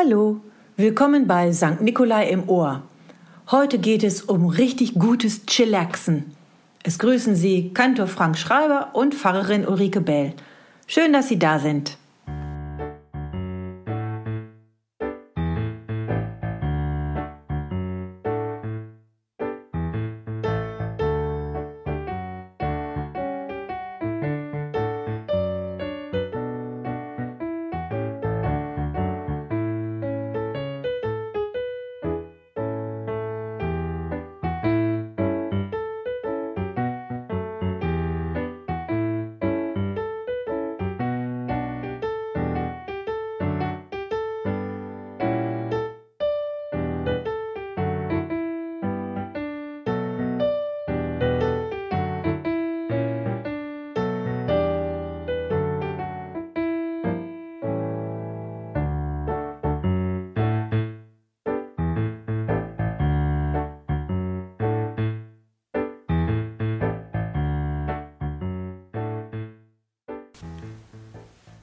Hallo, willkommen bei St. Nikolai im Ohr. Heute geht es um richtig gutes Chillaxen. Es grüßen Sie Kantor Frank Schreiber und Pfarrerin Ulrike Bell. Schön, dass Sie da sind.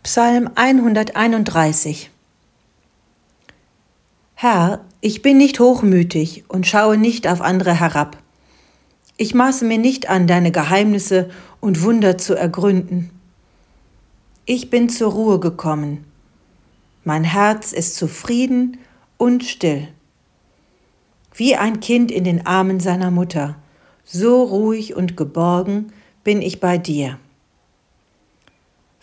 Psalm 131 Herr, ich bin nicht hochmütig und schaue nicht auf andere herab. Ich maße mir nicht an, deine Geheimnisse und Wunder zu ergründen. Ich bin zur Ruhe gekommen. Mein Herz ist zufrieden und still. Wie ein Kind in den Armen seiner Mutter, so ruhig und geborgen bin ich bei dir.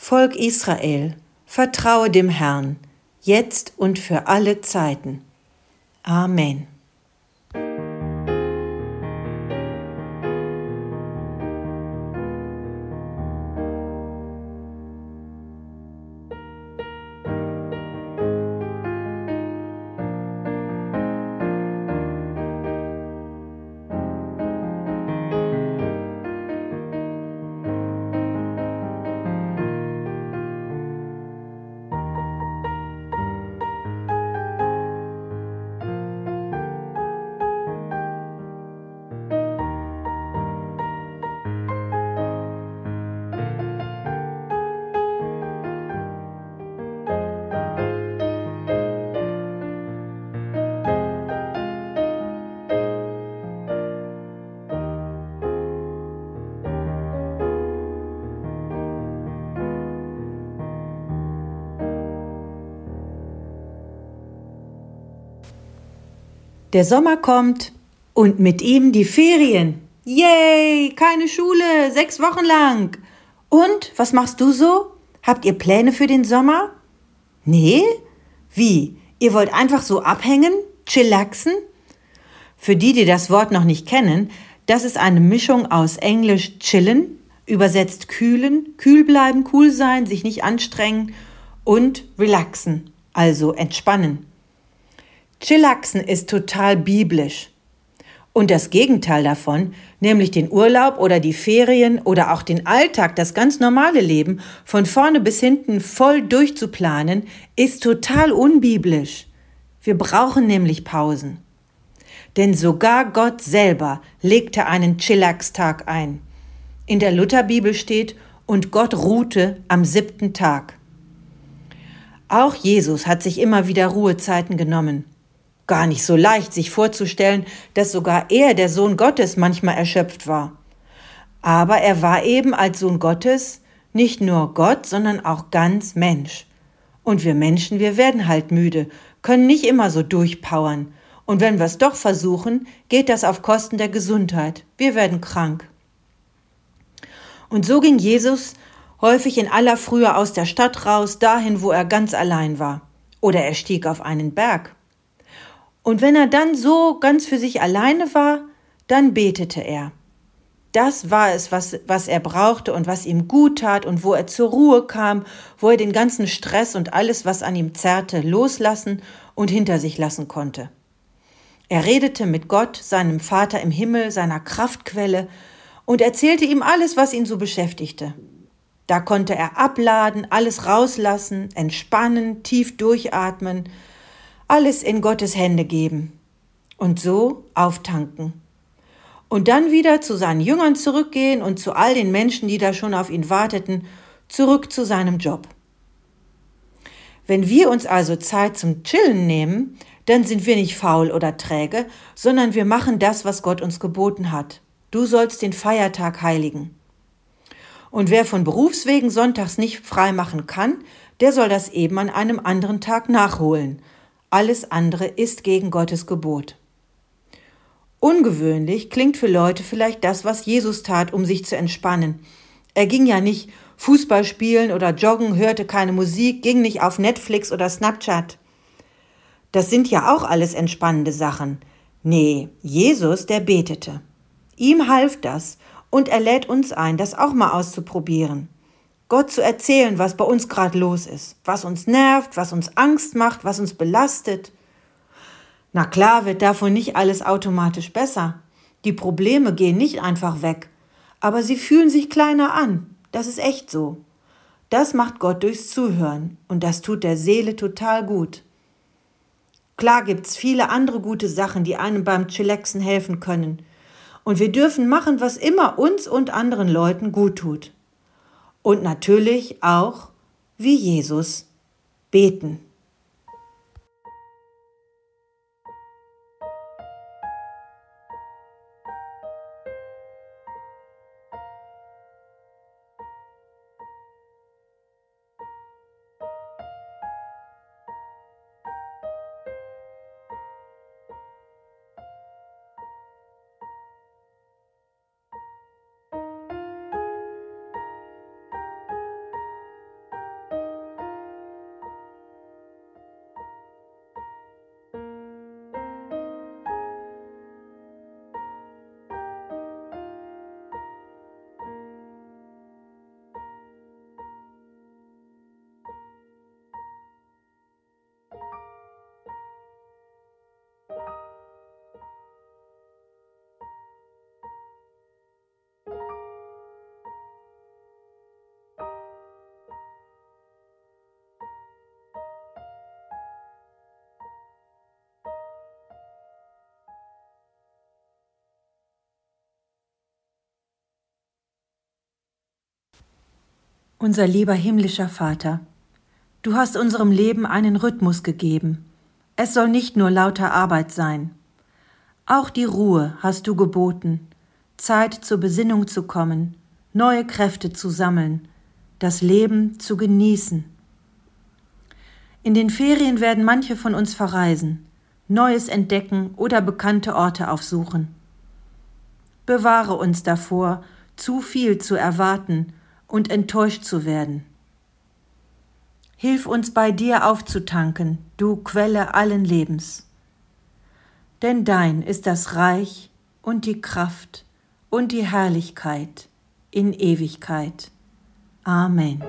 Volk Israel, vertraue dem Herrn, jetzt und für alle Zeiten. Amen. Der Sommer kommt und mit ihm die Ferien. Yay, keine Schule, sechs Wochen lang. Und, was machst du so? Habt ihr Pläne für den Sommer? Nee? Wie? Ihr wollt einfach so abhängen? Chillaxen? Für die, die das Wort noch nicht kennen, das ist eine Mischung aus Englisch chillen, übersetzt kühlen, kühl bleiben, cool sein, sich nicht anstrengen und relaxen, also entspannen. Chillaxen ist total biblisch. Und das Gegenteil davon, nämlich den Urlaub oder die Ferien oder auch den Alltag, das ganz normale Leben von vorne bis hinten voll durchzuplanen, ist total unbiblisch. Wir brauchen nämlich Pausen. Denn sogar Gott selber legte einen Chillax-Tag ein. In der Lutherbibel steht, und Gott ruhte am siebten Tag. Auch Jesus hat sich immer wieder Ruhezeiten genommen gar nicht so leicht, sich vorzustellen, dass sogar er, der Sohn Gottes, manchmal erschöpft war. Aber er war eben als Sohn Gottes nicht nur Gott, sondern auch ganz Mensch. Und wir Menschen, wir werden halt müde, können nicht immer so durchpowern. Und wenn wir es doch versuchen, geht das auf Kosten der Gesundheit. Wir werden krank. Und so ging Jesus häufig in aller Frühe aus der Stadt raus, dahin, wo er ganz allein war. Oder er stieg auf einen Berg. Und wenn er dann so ganz für sich alleine war, dann betete er. Das war es, was, was er brauchte und was ihm gut tat und wo er zur Ruhe kam, wo er den ganzen Stress und alles, was an ihm zerrte, loslassen und hinter sich lassen konnte. Er redete mit Gott, seinem Vater im Himmel, seiner Kraftquelle, und erzählte ihm alles, was ihn so beschäftigte. Da konnte er abladen, alles rauslassen, entspannen, tief durchatmen, alles in Gottes Hände geben und so auftanken. Und dann wieder zu seinen Jüngern zurückgehen und zu all den Menschen, die da schon auf ihn warteten, zurück zu seinem Job. Wenn wir uns also Zeit zum Chillen nehmen, dann sind wir nicht faul oder träge, sondern wir machen das, was Gott uns geboten hat. Du sollst den Feiertag heiligen. Und wer von Berufswegen sonntags nicht frei machen kann, der soll das eben an einem anderen Tag nachholen. Alles andere ist gegen Gottes Gebot. Ungewöhnlich klingt für Leute vielleicht das, was Jesus tat, um sich zu entspannen. Er ging ja nicht Fußball spielen oder joggen, hörte keine Musik, ging nicht auf Netflix oder Snapchat. Das sind ja auch alles entspannende Sachen. Nee, Jesus, der betete. Ihm half das und er lädt uns ein, das auch mal auszuprobieren. Gott zu erzählen, was bei uns gerade los ist, was uns nervt, was uns Angst macht, was uns belastet. Na klar wird davon nicht alles automatisch besser. Die Probleme gehen nicht einfach weg, aber sie fühlen sich kleiner an. Das ist echt so. Das macht Gott durchs Zuhören und das tut der Seele total gut. Klar gibt's viele andere gute Sachen, die einem beim Chillaxen helfen können. Und wir dürfen machen, was immer uns und anderen Leuten gut tut und natürlich auch wie Jesus beten. Unser lieber himmlischer Vater, du hast unserem Leben einen Rhythmus gegeben. Es soll nicht nur lauter Arbeit sein. Auch die Ruhe hast du geboten, Zeit zur Besinnung zu kommen, neue Kräfte zu sammeln, das Leben zu genießen. In den Ferien werden manche von uns verreisen, Neues entdecken oder bekannte Orte aufsuchen. Bewahre uns davor, zu viel zu erwarten und enttäuscht zu werden. Hilf uns bei dir aufzutanken, du Quelle allen Lebens. Denn dein ist das Reich und die Kraft und die Herrlichkeit in Ewigkeit. Amen.